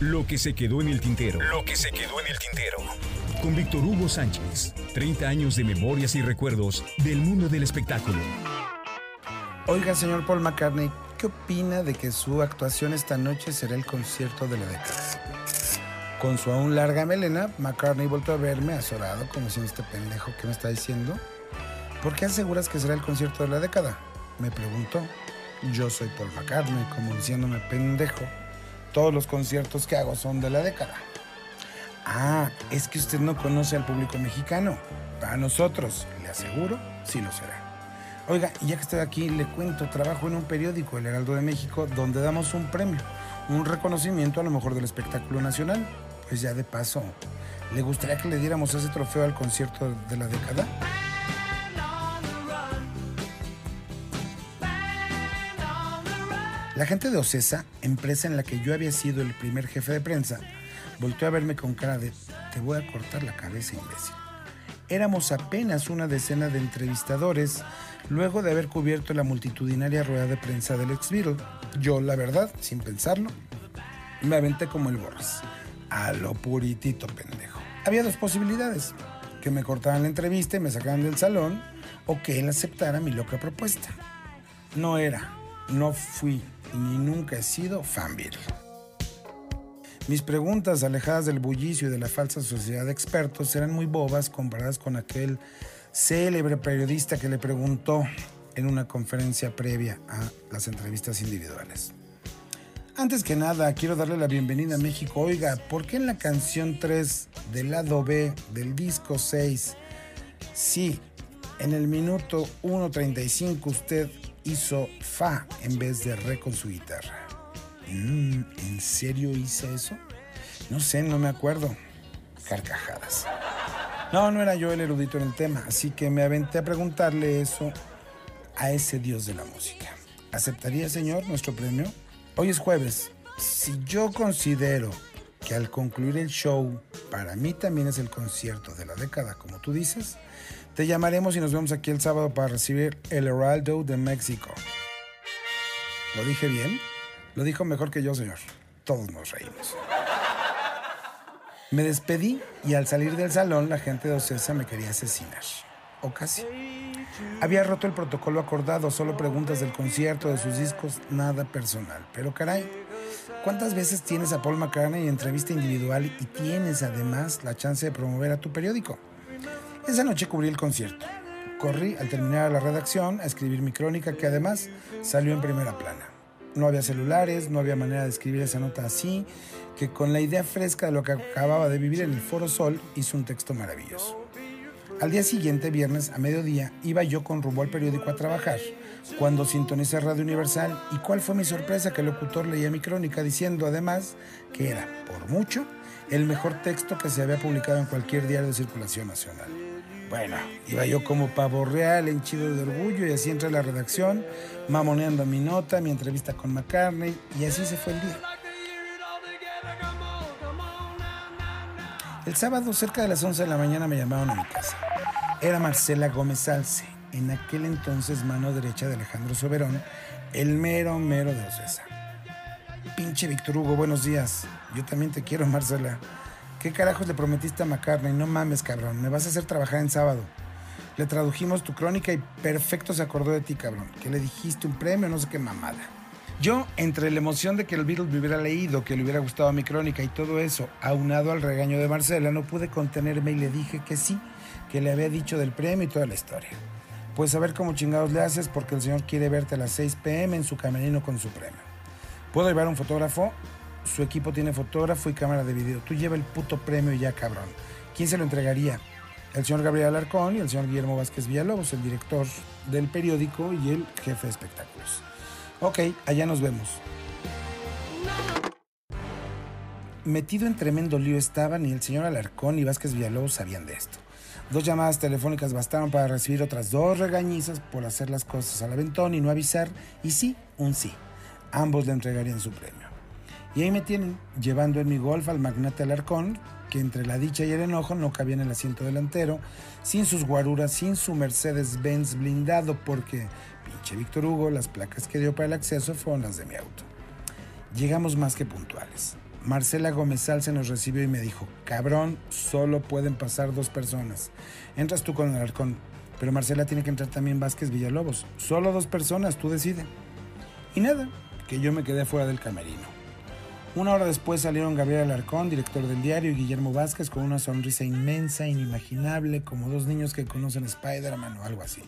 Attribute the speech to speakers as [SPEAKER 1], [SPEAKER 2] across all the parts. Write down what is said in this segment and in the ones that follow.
[SPEAKER 1] Lo que se quedó en el tintero. Lo que se quedó en el tintero. Con Víctor Hugo Sánchez. 30 años de memorias y recuerdos del mundo del espectáculo.
[SPEAKER 2] Oiga, señor Paul McCartney, ¿qué opina de que su actuación esta noche será el concierto de la década? Con su aún larga melena, McCartney volvió a verme azorado, como si este pendejo que me está diciendo. ¿Por qué aseguras que será el concierto de la década? Me preguntó. Yo soy Paul McCartney, como diciéndome pendejo. Todos los conciertos que hago son de la década. Ah, es que usted no conoce al público mexicano. Para nosotros, le aseguro, sí lo será. Oiga, ya que estoy aquí, le cuento, trabajo en un periódico, El Heraldo de México, donde damos un premio, un reconocimiento a lo mejor del espectáculo nacional. Pues ya de paso, ¿le gustaría que le diéramos ese trofeo al concierto de la década? La gente de Ocesa, empresa en la que yo había sido el primer jefe de prensa, volteó a verme con cara de te voy a cortar la cabeza, imbécil. Éramos apenas una decena de entrevistadores luego de haber cubierto la multitudinaria rueda de prensa del ex Beatle. Yo, la verdad, sin pensarlo, me aventé como el borras. A lo puritito, pendejo. Había dos posibilidades. Que me cortaran la entrevista y me sacaran del salón o que él aceptara mi loca propuesta. No era, no fui ni nunca he sido fan Beatle. Mis preguntas, alejadas del bullicio y de la falsa sociedad de expertos, eran muy bobas comparadas con aquel célebre periodista que le preguntó en una conferencia previa a las entrevistas individuales. Antes que nada, quiero darle la bienvenida a México. Oiga, ¿por qué en la canción 3 del lado B del disco 6, sí, en el minuto 1.35 usted hizo fa en vez de re con su guitarra? Mm, ¿En serio hice eso? No sé, no me acuerdo. Carcajadas. No, no era yo el erudito en el tema, así que me aventé a preguntarle eso a ese dios de la música. ¿Aceptaría, señor, nuestro premio? Hoy es jueves. Si yo considero que al concluir el show, para mí también es el concierto de la década, como tú dices, te llamaremos y nos vemos aquí el sábado para recibir el Heraldo de México. ¿Lo dije bien? Lo dijo mejor que yo, señor. Todos nos reímos. Me despedí y al salir del salón la gente de Ocesa me quería asesinar. O casi. Había roto el protocolo acordado, solo preguntas del concierto, de sus discos, nada personal. Pero caray, ¿cuántas veces tienes a Paul McCartney en entrevista individual y tienes además la chance de promover a tu periódico? Esa noche cubrí el concierto. Corrí al terminar la redacción a escribir mi crónica que además salió en primera plana. No había celulares, no había manera de escribir esa nota así, que con la idea fresca de lo que acababa de vivir en el Foro Sol hizo un texto maravilloso. Al día siguiente, viernes, a mediodía, iba yo con rumbo al periódico a trabajar, cuando sintonicé Radio Universal y cuál fue mi sorpresa que el locutor leía mi crónica diciendo además que era, por mucho, el mejor texto que se había publicado en cualquier diario de circulación nacional. Bueno, iba yo como pavo real, henchido de orgullo, y así entré a la redacción, mamoneando mi nota, mi entrevista con McCartney, y así se fue el día. El sábado, cerca de las 11 de la mañana, me llamaron a mi casa. Era Marcela Gómez Salce, en aquel entonces mano derecha de Alejandro Soberón, el mero mero de Ocesa. Pinche Víctor Hugo, buenos días. Yo también te quiero, Marcela. ¿Qué carajos le prometiste a McCartney? No mames, cabrón. Me vas a hacer trabajar en sábado. Le tradujimos tu crónica y perfecto se acordó de ti, cabrón. Que le dijiste un premio, no sé qué mamada. Yo, entre la emoción de que el Beatles me hubiera leído, que le hubiera gustado mi crónica y todo eso, aunado al regaño de Marcela, no pude contenerme y le dije que sí, que le había dicho del premio y toda la historia. Pues a ver cómo chingados le haces porque el señor quiere verte a las 6 pm en su camerino con su premio. ¿Puedo llevar un fotógrafo? Su equipo tiene fotógrafo y cámara de video. Tú lleva el puto premio y ya, cabrón. ¿Quién se lo entregaría? El señor Gabriel Alarcón y el señor Guillermo Vázquez Villalobos, el director del periódico y el jefe de espectáculos. Ok, allá nos vemos. Metido en tremendo lío estaban y el señor Alarcón y Vázquez Villalobos sabían de esto. Dos llamadas telefónicas bastaron para recibir otras dos regañizas por hacer las cosas al aventón y no avisar, y sí, un sí. Ambos le entregarían su premio. Y ahí me tienen, llevando en mi golf al magnate Alarcón, que entre la dicha y el enojo no cabía en el asiento delantero, sin sus guaruras, sin su Mercedes-Benz blindado, porque pinche Víctor Hugo, las placas que dio para el acceso fueron las de mi auto. Llegamos más que puntuales. Marcela Gómez se nos recibió y me dijo, cabrón, solo pueden pasar dos personas. Entras tú con el arcón, pero Marcela tiene que entrar también Vázquez Villalobos. Solo dos personas, tú decides. Y nada, que yo me quedé fuera del camerino. Una hora después salieron Gabriel Alarcón, director del diario, y Guillermo Vázquez con una sonrisa inmensa, inimaginable, como dos niños que conocen Spider-Man o algo así.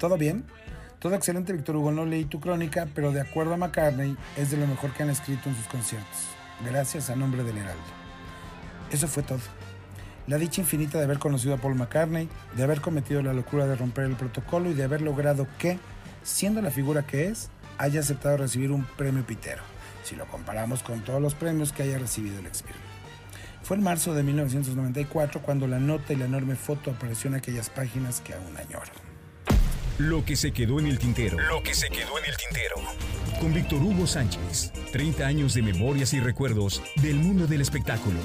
[SPEAKER 2] ¿Todo bien? Todo excelente, Víctor Hugo. No leí tu crónica, pero de acuerdo a McCartney, es de lo mejor que han escrito en sus conciertos. Gracias a nombre del Heraldo. Eso fue todo. La dicha infinita de haber conocido a Paul McCartney, de haber cometido la locura de romper el protocolo y de haber logrado que, siendo la figura que es, haya aceptado recibir un premio Pitero si lo comparamos con todos los premios que haya recibido el experto. Fue en marzo de 1994 cuando la nota y la enorme foto apareció en aquellas páginas que aún añoro.
[SPEAKER 1] Lo que se quedó en el tintero. Lo que se quedó en el tintero. Con Víctor Hugo Sánchez. 30 años de memorias y recuerdos del mundo del espectáculo.